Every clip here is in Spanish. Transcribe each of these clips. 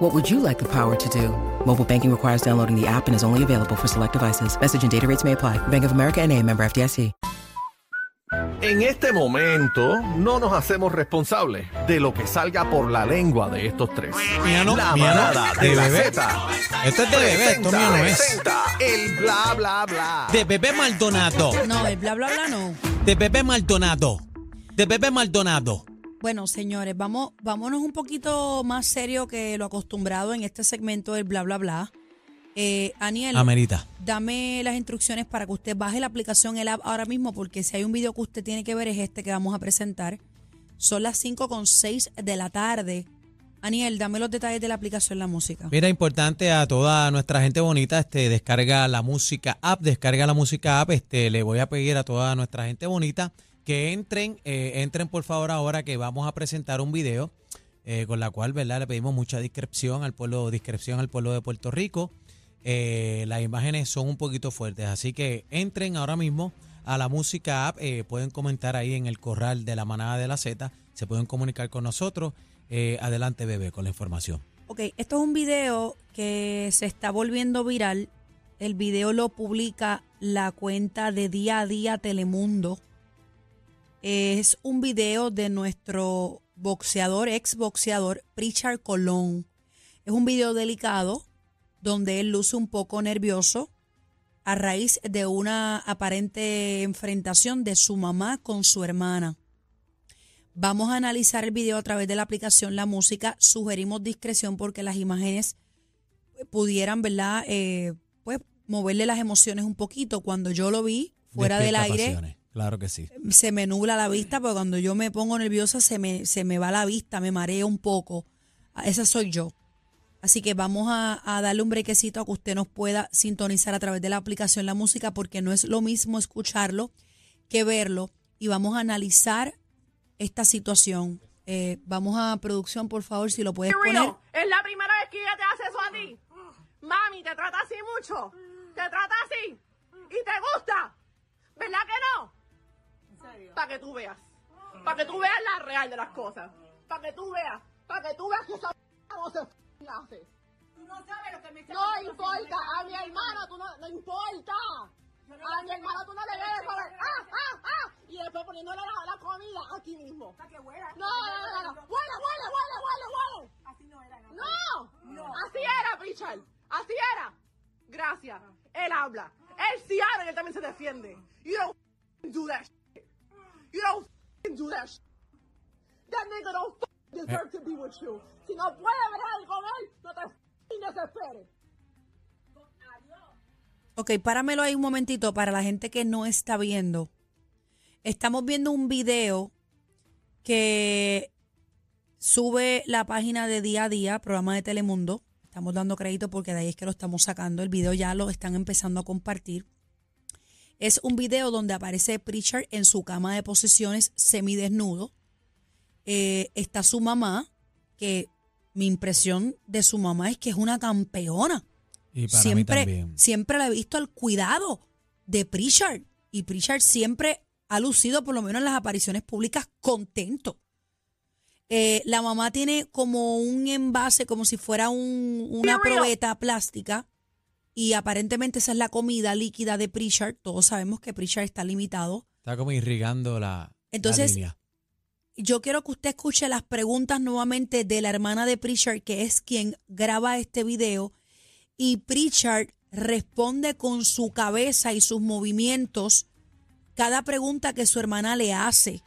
What would you like the power to do? Mobile banking requires downloading the app and is only available for select devices. Message and data rates may apply. Bank of America and a member FDIC. En este momento no nos hacemos responsables de lo que salga por la lengua de estos tres. Mía no, la mía no, manada de de la bebé. Z. Esto es de bebé, esto mío no es. el bla bla bla. De Bebé Maldonado. No, el bla bla bla no. De Bebé Maldonado. De Bebé Maldonado. Bueno, señores, vamos, vámonos un poquito más serio que lo acostumbrado en este segmento del bla bla bla. Eh, Aniel, Amerita. dame las instrucciones para que usted baje la aplicación el app ahora mismo, porque si hay un video que usted tiene que ver es este que vamos a presentar. Son las 5 con 6 de la tarde. Aniel, dame los detalles de la aplicación La Música. Mira, importante a toda nuestra gente bonita, este, descarga la música app, descarga la música app, este, le voy a pedir a toda nuestra gente bonita que entren, eh, entren por favor ahora que vamos a presentar un video eh, con la cual, ¿verdad? Le pedimos mucha discreción al pueblo, discreción al pueblo de Puerto Rico. Eh, las imágenes son un poquito fuertes, así que entren ahora mismo a la música app, pueden comentar ahí en el corral de la manada de la Z, se pueden comunicar con nosotros. Adelante, bebé, con la información. Ok, esto es un video que se está volviendo viral. El video lo publica la cuenta de Día a Día Telemundo. Es un video de nuestro boxeador, ex boxeador, Pritchard Colón. Es un video delicado donde él luce un poco nervioso a raíz de una aparente enfrentación de su mamá con su hermana. Vamos a analizar el video a través de la aplicación La Música. Sugerimos discreción porque las imágenes pudieran, ¿verdad? Eh, pues moverle las emociones un poquito. Cuando yo lo vi fuera del aire, pasiones. Claro que sí. se me nubla la vista, porque cuando yo me pongo nerviosa se me, se me va la vista, me mareo un poco. Ah, Esa soy yo. Así que vamos a, a darle un brequecito a que usted nos pueda sintonizar a través de la aplicación La Música, porque no es lo mismo escucharlo que verlo. Y vamos a analizar esta situación. Eh, vamos a producción, por favor, si lo puedes poner. Es la primera vez que ella te hace eso a ti. Mami, te trata así mucho. Te trata así. Y te gusta. ¿Verdad que no? Para que tú veas. Para que tú veas la real de las cosas. Para que tú veas. Para que tú veas que esa no se hace. Tú no sabes lo que me No importa. A mi hermana tú no, no importa. A mi hermana tú no le debes saber. ¡Ah, ah, ah! Y después poniéndole la, la comida aquí mismo. Para que huela. No, no, no, no. Huele, huele, huele, huele, huele. Así no era, ¿no? ¡No! No. Así era, Richard. Así era. Gracias. Él habla. Él sí habla y él también se defiende. You don't do that. You don't do that shit. That nigga don't deserve to be with you. Si no puede con él, no te desesperes. Ok, páramelo ahí un momentito para la gente que no está viendo. Estamos viendo un video que sube la página de día a día, programa de Telemundo. Estamos dando crédito porque de ahí es que lo estamos sacando. El video ya lo están empezando a compartir. Es un video donde aparece Pritchard en su cama de posiciones semidesnudo. Eh, está su mamá, que mi impresión de su mamá es que es una campeona Y para siempre, mí también. siempre le he visto el cuidado de Pritchard. Y Pritchard siempre ha lucido, por lo menos en las apariciones públicas, contento. Eh, la mamá tiene como un envase, como si fuera un- una probeta plástica. Y aparentemente esa es la comida líquida de Pritchard. Todos sabemos que Pritchard está limitado. Está como irrigando la, la Entonces, línea. Yo quiero que usted escuche las preguntas nuevamente de la hermana de Pritchard, que es quien graba este video. Y Pritchard responde con su cabeza y sus movimientos cada pregunta que su hermana le hace.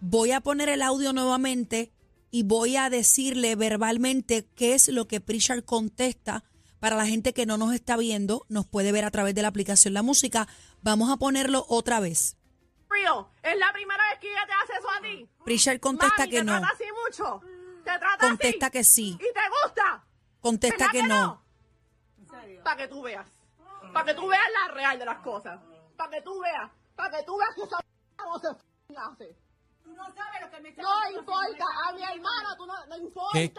Voy a poner el audio nuevamente y voy a decirle verbalmente qué es lo que Pritchard contesta. Para la gente que no nos está viendo, nos puede ver a través de la aplicación La Música. Vamos a ponerlo otra vez. Río, es la primera vez que ella te hace eso a ti. Pritchard contesta Mami, que te no. trata así mucho. Te trata Contesta así. que sí. Y te gusta. Contesta ¿Verdad que no. Para que tú veas. Para que tú veas la real de las cosas. Para que tú veas. Para que tú veas que esa no se hace. Tú no sabes lo que me está No importa, a mi hermano tú no, no importa. ¿Qué?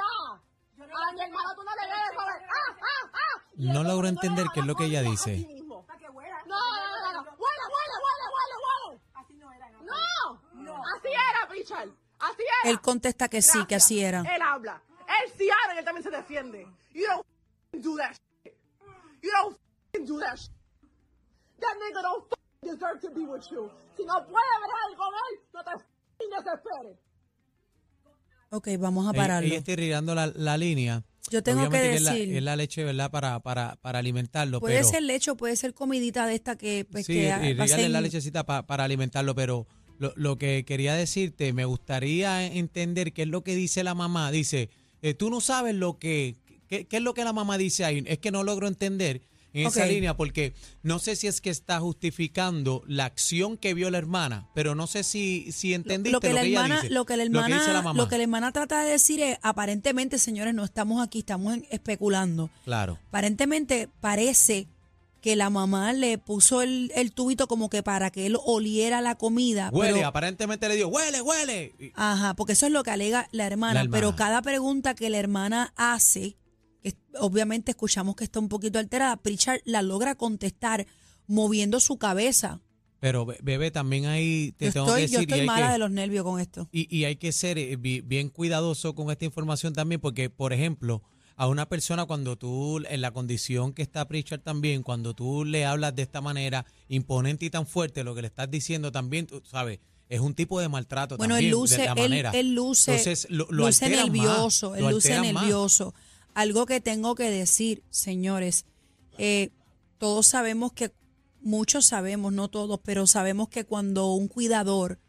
A mi hermano tú no le debes saber. ¡Ah, ah, ah! Y No logro tú le entender das qué es lo que ella dice. a ti mismo. Para que huela. No, no, no, no. Huele, huele, huele, huele, huele. Así no era. No. No, así era, Richard. Así era. Él contesta que sí, que Gracias. así era. Él habla. Él sí habla y él también se defiende. You don't f***ing do that shit. You don't f***ing do that shit. That nigga don't f***ing deserve to be with you. Si no puede ver con él, no te f***ing desesperes. Ok, vamos a Ella, pararlo. ella está irrigando la, la línea. Yo tengo que Obviamente es la- decir- es, la, leche, ¿verdad? Para, para, para alimentarlo. Puede pero, ser leche o puede ser comidita de esta que, pues, sí, que irrigarle pasen- la lechecita pa- para alimentarlo, pero lo, lo que quería decirte, me gustaría entender qué es lo que dice la mamá. Dice, eh, tú no sabes lo que, qué, qué es lo que la mamá dice ahí. Es que no logro entender en esa línea porque no sé si es que está justificando la acción que vio la hermana, pero no sé si, si entendiste lo que la ella hermana, dice, lo que la dice la hermana, mamá. lo que la hermana trata de decir es, aparentemente, señores, no estamos aquí, estamos especulando. Claro. Aparentemente parece que la mamá le puso el, el tubito como que para que él oliera la comida. Huele, pero- aparentemente le dio, huele, huele. Ajá, porque eso es lo que alega la hermana, La hermana. pero cada pregunta que la hermana hace, que obviamente escuchamos que está un poquito alterada, Pritchard la logra contestar moviendo su cabeza. Pero be- bebé, también ahí te Yo tengo estoy, que yo decir y estoy hay mala que- de los nervios con esto. Y, y hay que ser eh, bi- bien cuidadoso con esta información también, porque, por ejemplo, a una persona cuando tú, en la condición que está Pritchard también, cuando tú le hablas de esta manera imponente y tan fuerte, lo que le estás diciendo también, tú sabes, es un tipo de maltrato Bueno, también, él luce, de la manera. él luce, Entonces, lo, lo luce más, nervioso, lo él luce más. Algo que tengo que decir, señores, eh, todos sabemos que, muchos sabemos, no todos, pero sabemos que cuando un cuidador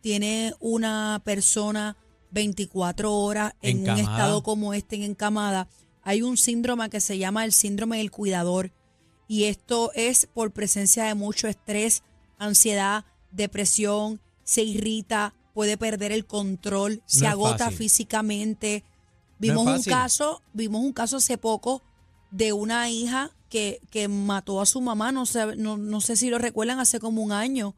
tiene una persona 24 horas en un estado como este, en encamada, hay un síndrome que se llama el síndrome del cuidador. Y esto es por presencia de mucho estrés, ansiedad, depresión, se irrita, puede perder el control, se agota fácil. físicamente. No Vimos un caso, vimos un caso hace poco de una hija que, que mató a su mamá, no sé, no, no sé si lo recuerdan, hace como un año,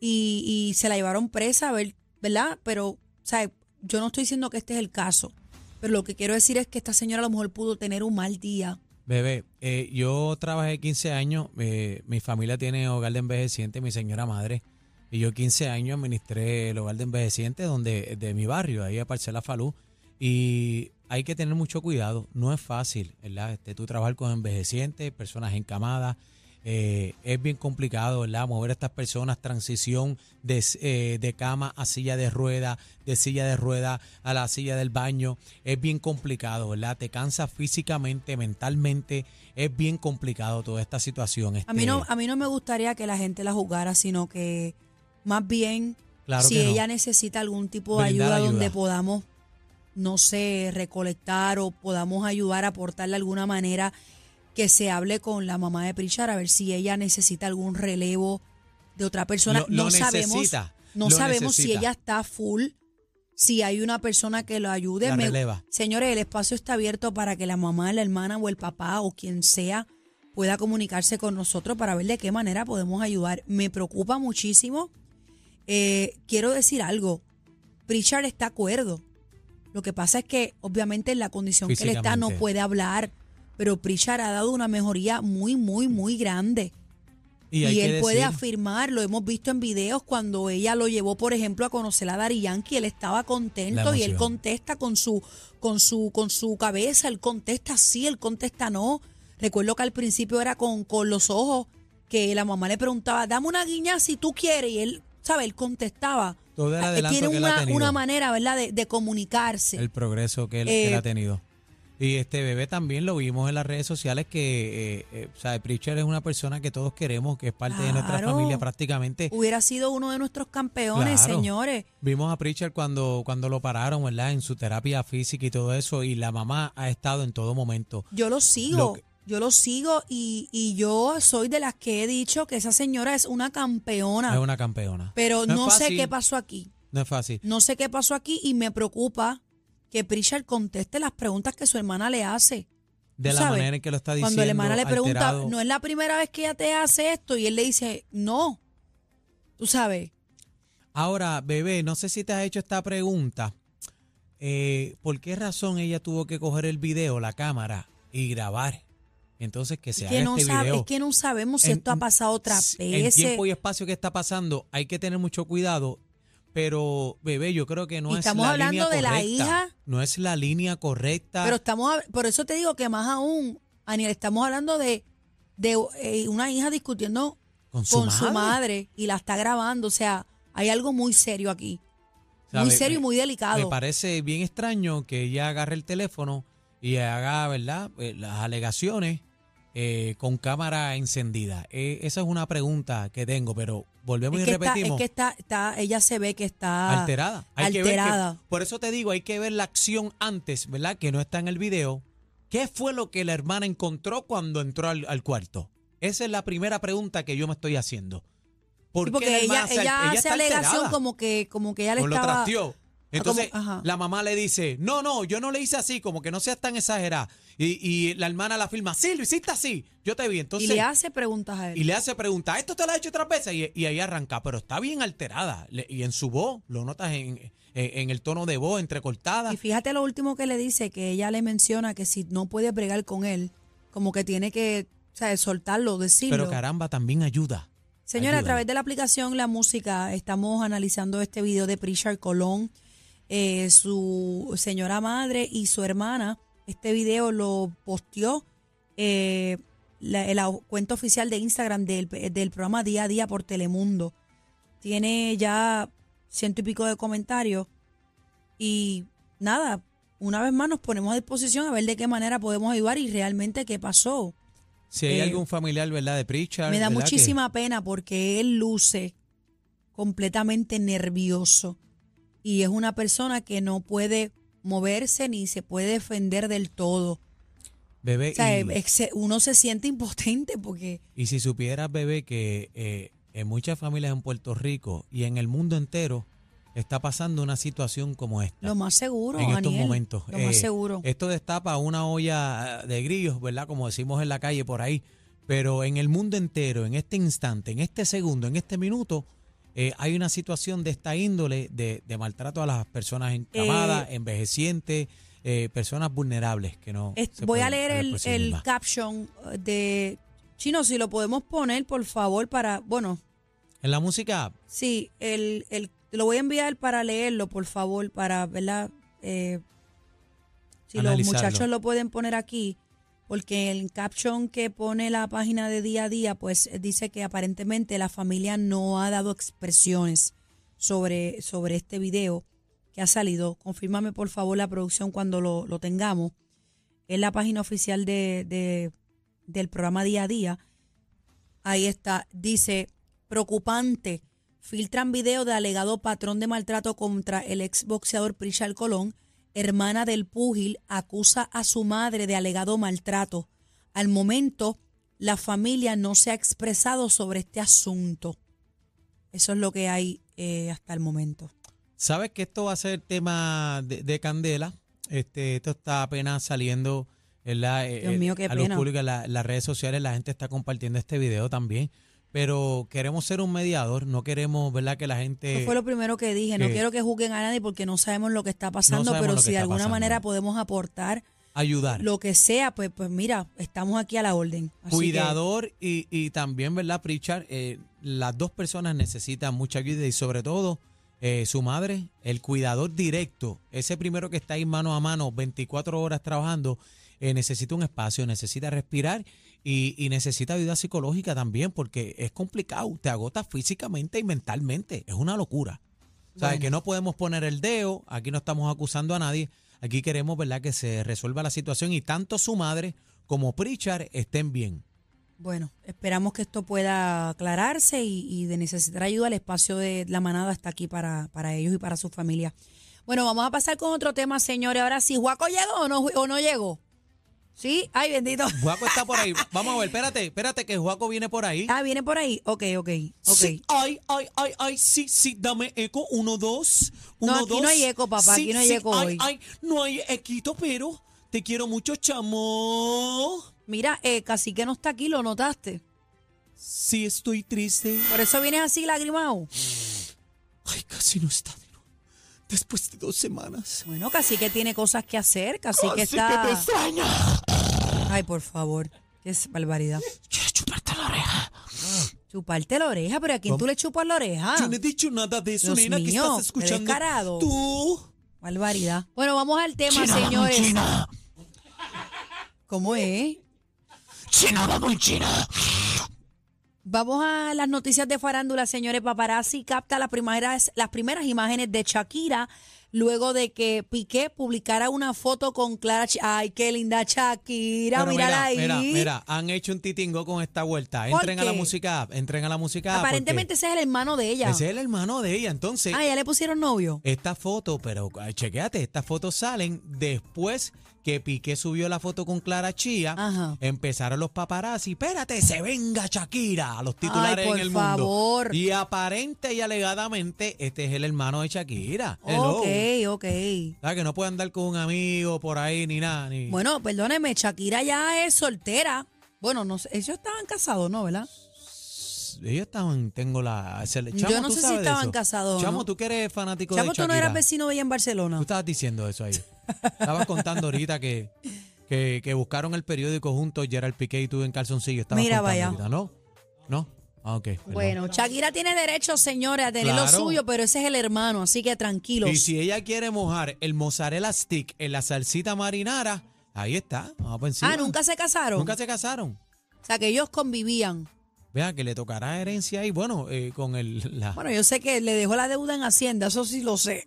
y, y se la llevaron presa, ¿verdad? Pero, o sea, yo no estoy diciendo que este es el caso, pero lo que quiero decir es que esta señora a lo mejor pudo tener un mal día. Bebé, eh, yo trabajé 15 años, eh, mi familia tiene hogar de envejecientes, mi señora madre, y yo 15 años administré el hogar de envejecientes donde, de mi barrio, ahí a Parcela Falú, y hay que tener mucho cuidado, no es fácil, ¿verdad? Este, tú trabajar con envejecientes, personas encamadas, eh, es bien complicado, ¿verdad? Mover a estas personas, transición de, eh, de cama a silla de rueda, de silla de rueda a la silla del baño, es bien complicado, ¿verdad? Te cansa físicamente, mentalmente, es bien complicado toda esta situación. A mí no, este, a mí no me gustaría que la gente la jugara, sino que más bien claro si no. ella necesita algún tipo de ayuda. donde podamos, no sé, recolectar o podamos ayudar a aportarle de alguna manera, que se hable con la mamá de Prichar a ver si ella necesita algún relevo de otra persona. Lo- lo no sabemos, necesita, no sabemos si ella está full, si hay una persona que lo ayude. La Me- releva. señores, el espacio está abierto para que la mamá, la hermana o el papá o quien sea pueda comunicarse con nosotros para ver de qué manera podemos ayudar. Me preocupa muchísimo. Eh, quiero decir algo. Pritchard está acuerdo. Lo que pasa es que, obviamente, en la condición que él está no puede hablar. Pero Pritchard ha dado una mejoría muy, muy, muy grande. y él puede afirmar, lo hemos visto en videos cuando ella lo llevó, por ejemplo, a conocer a Dari Yankee, él estaba contento y él contesta con su, con su, con su cabeza, él contesta sí, él contesta no. Recuerdo que al principio era con, con los ojos, que la mamá le preguntaba, dame una guiña si tú quieres, y él, ¿sabe? Él contestaba. Todo el Eh, adelanto Tiene que él ha una, tenido. una manera, ¿verdad?, de, de comunicarse. el progreso que él, que él Eh, ha tenido. Y este bebé también lo vimos en las redes sociales que, eh, eh, o sea, Pritchard es una persona que todos queremos, que es parte de nuestra Claro. familia prácticamente. Hubiera sido uno de nuestros campeones, Claro. señores. Vimos a Pritchard cuando, cuando lo pararon, ¿verdad? En su terapia física y todo eso, y la mamá ha estado en todo momento. Yo lo sigo, Lo que- yo lo sigo y, y yo soy de las que he dicho que esa señora es una campeona. Es una campeona. pero No sé qué pasó aquí. No es fácil. No sé qué pasó aquí y me preocupa que Pritchard conteste las preguntas que su hermana le hace. De la sabes, manera en que lo está diciendo. Cuando la hermana le pregunta, alterado. no es la primera vez que ella te hace esto y él le dice, no. tú sabes. Ahora, bebé, no sé si te has hecho esta pregunta. Eh, ¿Por qué razón ella tuvo que coger el video, la cámara y grabar? Entonces que se Es que, haga no este sabe- video. es que no sabemos si En- esto ha pasado otras En veces. tiempo y espacio que está pasando, hay que tener mucho cuidado. Pero, bebé, yo creo que no es estamos la hablando línea de la correcta. hija. No es la línea correcta. Pero estamos, por eso te digo que más aún, Aniel, estamos hablando de, de eh, una hija discutiendo con su con madre. su madre y la está grabando. O sea, hay algo muy serio aquí. O sea, muy me- serio y me- muy Me delicado. parece bien extraño que ella agarre el teléfono y haga, ¿verdad?, Eh, las alegaciones eh, con cámara encendida. Eh, esa es una pregunta que tengo, pero volvemos Es y que, está, es repetimos. que está, está, ella se ve que está alterada. Hay que ver que- alterada. por eso te digo, hay que ver la acción antes, ¿verdad? Que no está en el video. ¿Qué fue lo que la hermana encontró cuando entró al, al cuarto? Esa es la primera pregunta que yo me estoy haciendo. ¿Por Sí, porque la ella, se- ella hace alegación alterada? como que, como que ella le lo estaba. trasteó. Entonces, la mamá le dice, no, no, yo no le hice así, como que no seas tan exagerada. Y, y la hermana la firma, sí, lo hiciste así, yo te vi. Entonces, y le hace preguntas a él. y le hace pregunta, ¿esto te lo ha hecho otras veces? Y, y ahí arranca, pero está bien alterada. Le- y en su voz, lo notas en, en- en el tono de voz entrecortada. Y fíjate lo último que le dice, que ella le menciona que si no puede bregar con él, como que tiene que, o sea, soltarlo, decirlo. Pero caramba, también ayuda. Señora, a través de la aplicación La Música estamos analizando este video de Pritchard Colón, eh, su señora madre y su hermana. Este video lo posteó eh, la, la cuenta oficial de Instagram del, del programa Día a Día por Telemundo. Tiene ya ciento y pico de comentarios y nada, una vez más nos ponemos a disposición a ver de qué manera podemos ayudar y realmente qué pasó. Si hay Eh, algún familiar, ¿verdad? De Pritchard. Me da muchísima pena porque él luce completamente nervioso y es una persona que no puede moverse ni se puede defender del todo. Bebé, O sea, y- uno se siente impotente porque Y si supieras, bebé, que eh, en muchas familias en Puerto Rico y en el mundo entero está pasando una situación como esta. lo más seguro, en estos momentos. lo más Eh, seguro. Esto destapa una olla de grillos, ¿verdad? Como decimos en la calle por ahí. Pero en el mundo entero, en este instante, en este segundo, en este minuto, eh, hay una situación de esta índole de, de maltrato a las personas encamadas, envejecientes, eh, personas vulnerables que no. Es- se voy a leer el, caption de Chino, si lo podemos poner, por favor, para, bueno, En la música, Sí, el, el, lo voy a enviar para leerlo, por favor, para, ¿verdad? Eh, si los muchachos lo pueden poner aquí, porque el caption que pone la página de día a día, pues dice que aparentemente la familia no ha dado expresiones sobre, sobre este video que ha salido. Confírmame, por favor, la producción cuando lo, lo tengamos. Es la página oficial de, de- del programa Día a Día. Ahí está. Dice, preocupante. Filtran video de alegado patrón de maltrato contra el exboxeador Prichal Colón. Hermana del púgil acusa a su madre de alegado maltrato. Al momento, la familia no se ha expresado sobre este asunto. Eso es lo que hay eh, hasta el momento. Sabes que esto va a ser tema de, de candela. Este, esto está apenas saliendo en la, eh, Dios mío, qué a en la- en las redes sociales. La gente está compartiendo este video también. Pero queremos ser un mediador. No queremos, ¿verdad? Que la gente. Eso fue lo primero que dije. No que- quiero que juzguen a nadie porque no sabemos lo que está pasando, pero si de alguna pasando. manera podemos aportar ayudar. lo que sea, pues, pues mira, estamos aquí a la orden. Así que- Cuidador y, y también, ¿verdad, Pritchard? Eh, las dos personas necesitan mucha ayuda y sobre todo eh, su madre, el cuidador directo, ese primero que está ahí mano a mano 24 horas trabajando, eh, necesita un espacio, necesita respirar y, y necesita ayuda psicológica también porque es complicado, te agota físicamente y mentalmente, es una locura. O sea, Bueno. que no podemos poner el dedo, aquí no estamos acusando a nadie, aquí queremos, ¿verdad?, que se resuelva la situación y tanto su madre como Pritchard estén bien. Bueno, esperamos que esto pueda aclararse y, y de necesitar ayuda, el espacio de la manada está aquí para, para ellos y para su familia. Bueno, vamos a pasar con otro tema, señores. Ahora sí, ¿Juaco llegó o no, o no llegó? ¿Sí? Ay, bendito. Juaco está por ahí. Vamos a ver, espérate, espérate que Juaco viene por ahí. Ah, viene por ahí. Ok, ok, ok. Sí, ay, ay, ay, ay, sí, sí, dame eco. Uno, dos, uno, No, aquí dos. no hay eco, papá, aquí no hay eco ay, hoy. Ay, no hay equito, pero te quiero mucho, chamo. Mira, eh, Cacique no está aquí, ¿lo notaste? Sí, estoy triste. Por eso vienes así lagrimado. Ay, casi no está. Después de dos semanas. Bueno, casi que tiene cosas que hacer, casi que está. que te extraña. Ay, por favor. Qué es barbaridad. Quiero chuparte la oreja. Chuparte la oreja, pero ¿a quién tú le chupas la oreja? Yo no he dicho nada de eso, Dios nena, que mío, estás qué escuchando. descarado. Tú. Barbaridad. Bueno, vamos al tema, China, señores. China. ¿Cómo es? China, vamos, China. Vamos a las noticias de farándula, señores. Paparazzi capta las primeras, las primeras imágenes de Shakira luego de que Piqué publicara una foto con Clara. Ch- Ay, qué linda Shakira, mírala ahí. Mira, mira, han hecho un titingo con esta vuelta. ¿Por Entren a la música entren a la música Aparentemente ese es el hermano de ella. Ese es el hermano de ella. Entonces, Ah, ya le pusieron novio. esta foto, pero chequéate, estas fotos salen después que Piqué subió la foto con Clara Chía. Ajá. Empezaron los paparazzi. Espérate, se venga Shakira. A los titulares Ay, por en el favor. mundo. Y aparente y alegadamente, este es el hermano de Shakira. Hello. Ok, ok. ¿Sabes? Que no puede andar con un amigo por ahí ni nada. Ni... Bueno, perdóneme, Shakira ya es soltera. Bueno, no sé, ellos estaban casados, ¿no? ¿Verdad? Ellos estaban, tengo la... se le- Yo Chamo, no ¿tú sé si estaban casados Chamo, no. tú que eres fanático Chamo, de tú Shakira. no eras vecino de ella en Barcelona. Tú estabas diciendo eso ahí. Estabas contando ahorita que, que, que buscaron el periódico juntos, Gerald Piqué y tú en calzoncillo. Estabas Mira, contando vaya. ahorita, ¿no? ¿No? Ah, ok. perdón. Bueno, Shakira tiene derecho, señores, a tener lo suyo, pero ese es el hermano, así que tranquilos. Y si ella quiere mojar el mozzarella stick en la salsita marinara, ahí está. Vamos por encima. ah, ¿nunca se casaron? Nunca se casaron. O sea, que ellos convivían. Vea que le tocará herencia ahí. Bueno, eh, con el... La, Bueno, yo sé que le dejó la deuda en Hacienda, eso sí lo sé.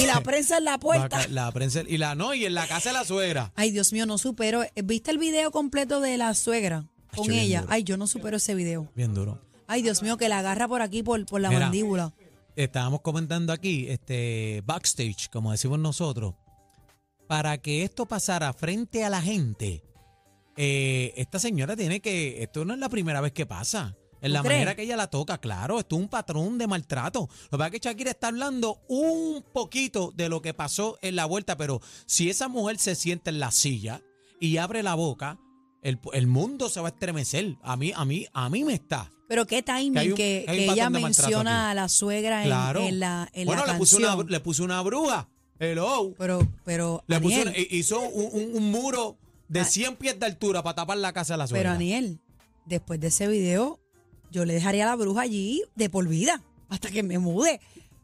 y la prensa en la puerta. vaca- la prensa y la no y en la casa de la suegra. Ay, Dios mío, no supero. ¿Viste el video completo de la suegra con ella? Ay, yo no supero ese video. Bien duro. Ay, Dios mío, que la agarra por aquí, por, por la Mira. mandíbula. estábamos comentando aquí, este backstage, como decimos nosotros, para que esto pasara frente a la gente, eh, esta señora tiene que, esto no es la primera vez que pasa. En ¿Tú la crees? manera que ella la toca, claro, esto es un patrón de maltrato. Lo que pasa es que Shakira está hablando un poquito de lo que pasó en la vuelta, pero si esa mujer se sienta en la silla y abre la boca, el, el mundo se va a estremecer. A mí, a mí, a mí me está. Pero qué timing Que ella de menciona a la suegra en, Claro. en la, en bueno, la le canción. una, le puso una bruja. Hello. Pero, pero, Le puso una- hizo un, un- un muro de 100 pies de altura para tapar la casa de la pero suegra. Aniel, después de ese video, yo le dejaría a la bruja allí de por vida, hasta que me mude.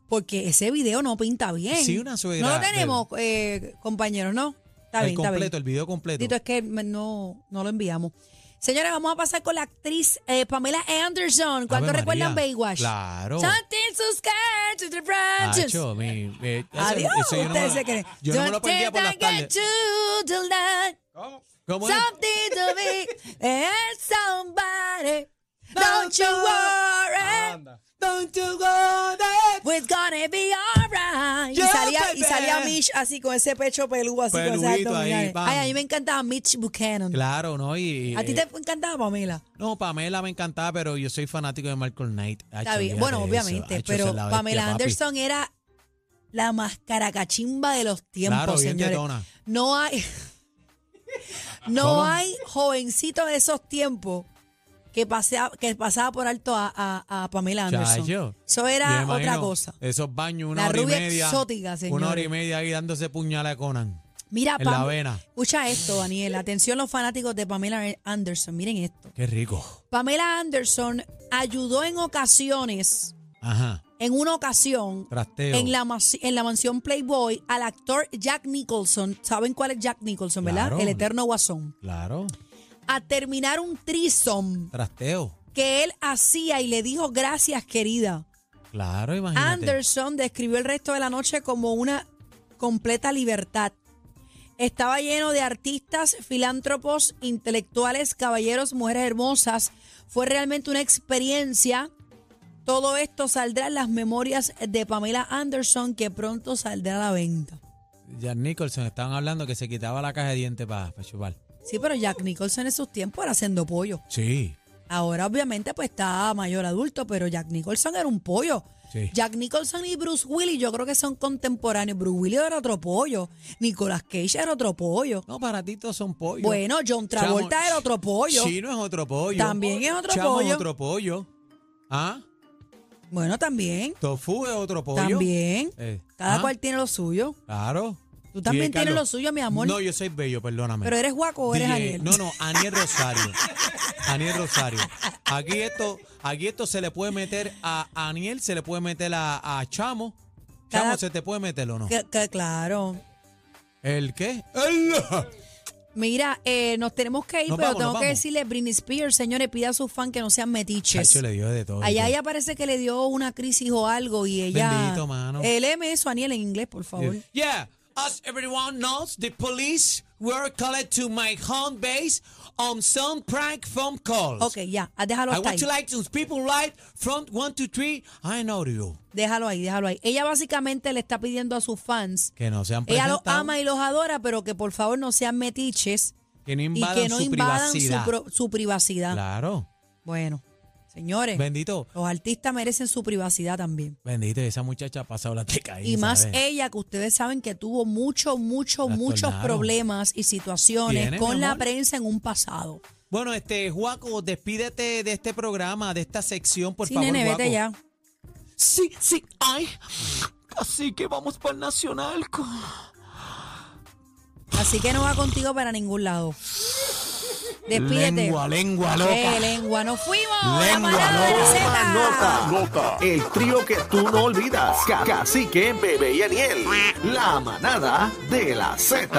Porque ese video no pinta bien. Sí, una suegra No lo tenemos, eh, compañeros, ¿no? Está el bien, está bien. completo, el video completo. Tito, es que no, no lo enviamos. Señores, vamos a pasar con la actriz eh, Pamela Anderson. ¿Cuánto Ave recuerdan María. Baywatch? Claro. Something so scared to the branches. Acho, mi- eh, eso- Adiós, eso yo no me ustedes lo- se creen. Yo no me lo Don't perdía por think las I get tardes. you tonight. ¿Cómo es? Something to be and somebody. Don't you worry. Don't you there. We're gonna be Mitch así con ese pecho peludo, así con esas Peludito ahí, abdominales. pam. Ay, a mí me encantaba Mitch Buchanan. Claro, ¿no? Y, ¿A ti eh, te encantaba, Pamela? No, Pamela me encantaba, pero yo soy fanático de Michael Knight. Acho, Está bien. olvídate Bueno, de obviamente, esa pero es la bestia, Pamela papi. Anderson era la más caracachimba de los tiempos, Claro, bien señores. tetona. No hay, no ¿Cómo? hay jovencito de esos tiempos que, pasea, que pasaba por alto a, a- a Pamela Anderson. Chacho. Eso era otra cosa. Esos baños, una La hora y media. exótica, Una hora y media ahí dándose puñal a Conan. Mira, en la Pam- vena. escucha esto, Daniel. Atención los fanáticos de Pamela Anderson. Miren esto. Qué rico. Pamela Anderson ayudó en ocasiones, Ajá. en una ocasión, Trasteo. en la, en la mansión Playboy al actor Jack Nicholson. ¿Saben cuál es Jack Nicholson, verdad? Claro. El eterno guasón. Claro. A terminar un trisom Trasteo. que él hacía y le dijo gracias, querida. Claro, imagínate. Anderson describió el resto de la noche como una completa libertad. Estaba lleno de artistas, filántropos, intelectuales, caballeros, mujeres hermosas. Fue realmente una experiencia. Todo esto saldrá en las memorias de Pamela Anderson, que pronto saldrá a la venta. Jack Nicholson, estaban hablando que se quitaba la caja de dientes para chupar. Sí, pero Jack Nicholson en sus tiempos era haciendo pollo. Sí. Ahora obviamente pues está mayor adulto, pero Jack Nicholson era un pollo. Sí. Jack Nicholson y Bruce Willis yo creo que son contemporáneos. Bruce Willis era otro pollo. Nicolas Cage era otro pollo. No, para ti todos son pollos. Bueno, John Travolta Chamo, era otro pollo. Chino es otro pollo. También es otro Chamo es pollo. otro pollo. ¿Ah? Bueno, también. Tofu es otro pollo. También. Eh, Cada ¿ah? cual tiene lo suyo. Claro. Tú también Sí, tienes Carlos. lo suyo, mi amor. No, yo soy bello, perdóname. Pero eres guaco o eres DJ Aniel. No, no, Aniel Rosario. Aniel Rosario. Aquí esto, aquí esto se le puede meter a Aniel, se le puede meter a, a Chamo. Chamo, Cada- ¿se te puede meter o no? Que- que claro. ¿El qué? ¡El! Mira, eh, nos tenemos que ir, Nos pero vamos, tengo que decirle, Britney Spears, señores, pida a sus fans que no sean metiches. Chacho le dio de todo. Allá ella parece que le dio una crisis o algo y ella... Bendito, mano. Eh, léeme eso, Aniel, en inglés, por favor. Yeah, as everyone knows, the police were called to my home base on some prank phone calls. Ok, ya, ah, déjalo I hasta want ahí. to like those people right from one to three. I know you. Déjalo ahí, déjalo ahí. Ella básicamente le está pidiendo a sus fans, Que no sean ella los ama y los adora, pero que por favor no sean metiches que no y invadan que no su invadan su, privacidad. pro- su privacidad. Claro. Bueno, señores, Bendito. los artistas merecen su privacidad también. Bendito, esa muchacha ha pasado la teca ahí, Y más ¿sabes? ella, que ustedes saben que tuvo mucho, mucho, La muchos tornaron. problemas y situaciones con la prensa en un pasado. Bueno, este, Juaco, despídete de este programa, de esta sección, por sí, favor, nene, vete ya. Sí, sí, ay. Así que vamos para el Nacional. Así que no va contigo para ningún lado. Despídete. Lengua, lengua loca. Eh, lengua, nos fuimos. Lengua loca. Zeta. Nota. El trío que tú no olvidas. Ca- Cacique, Bebé y Aniel. La manada de la Z.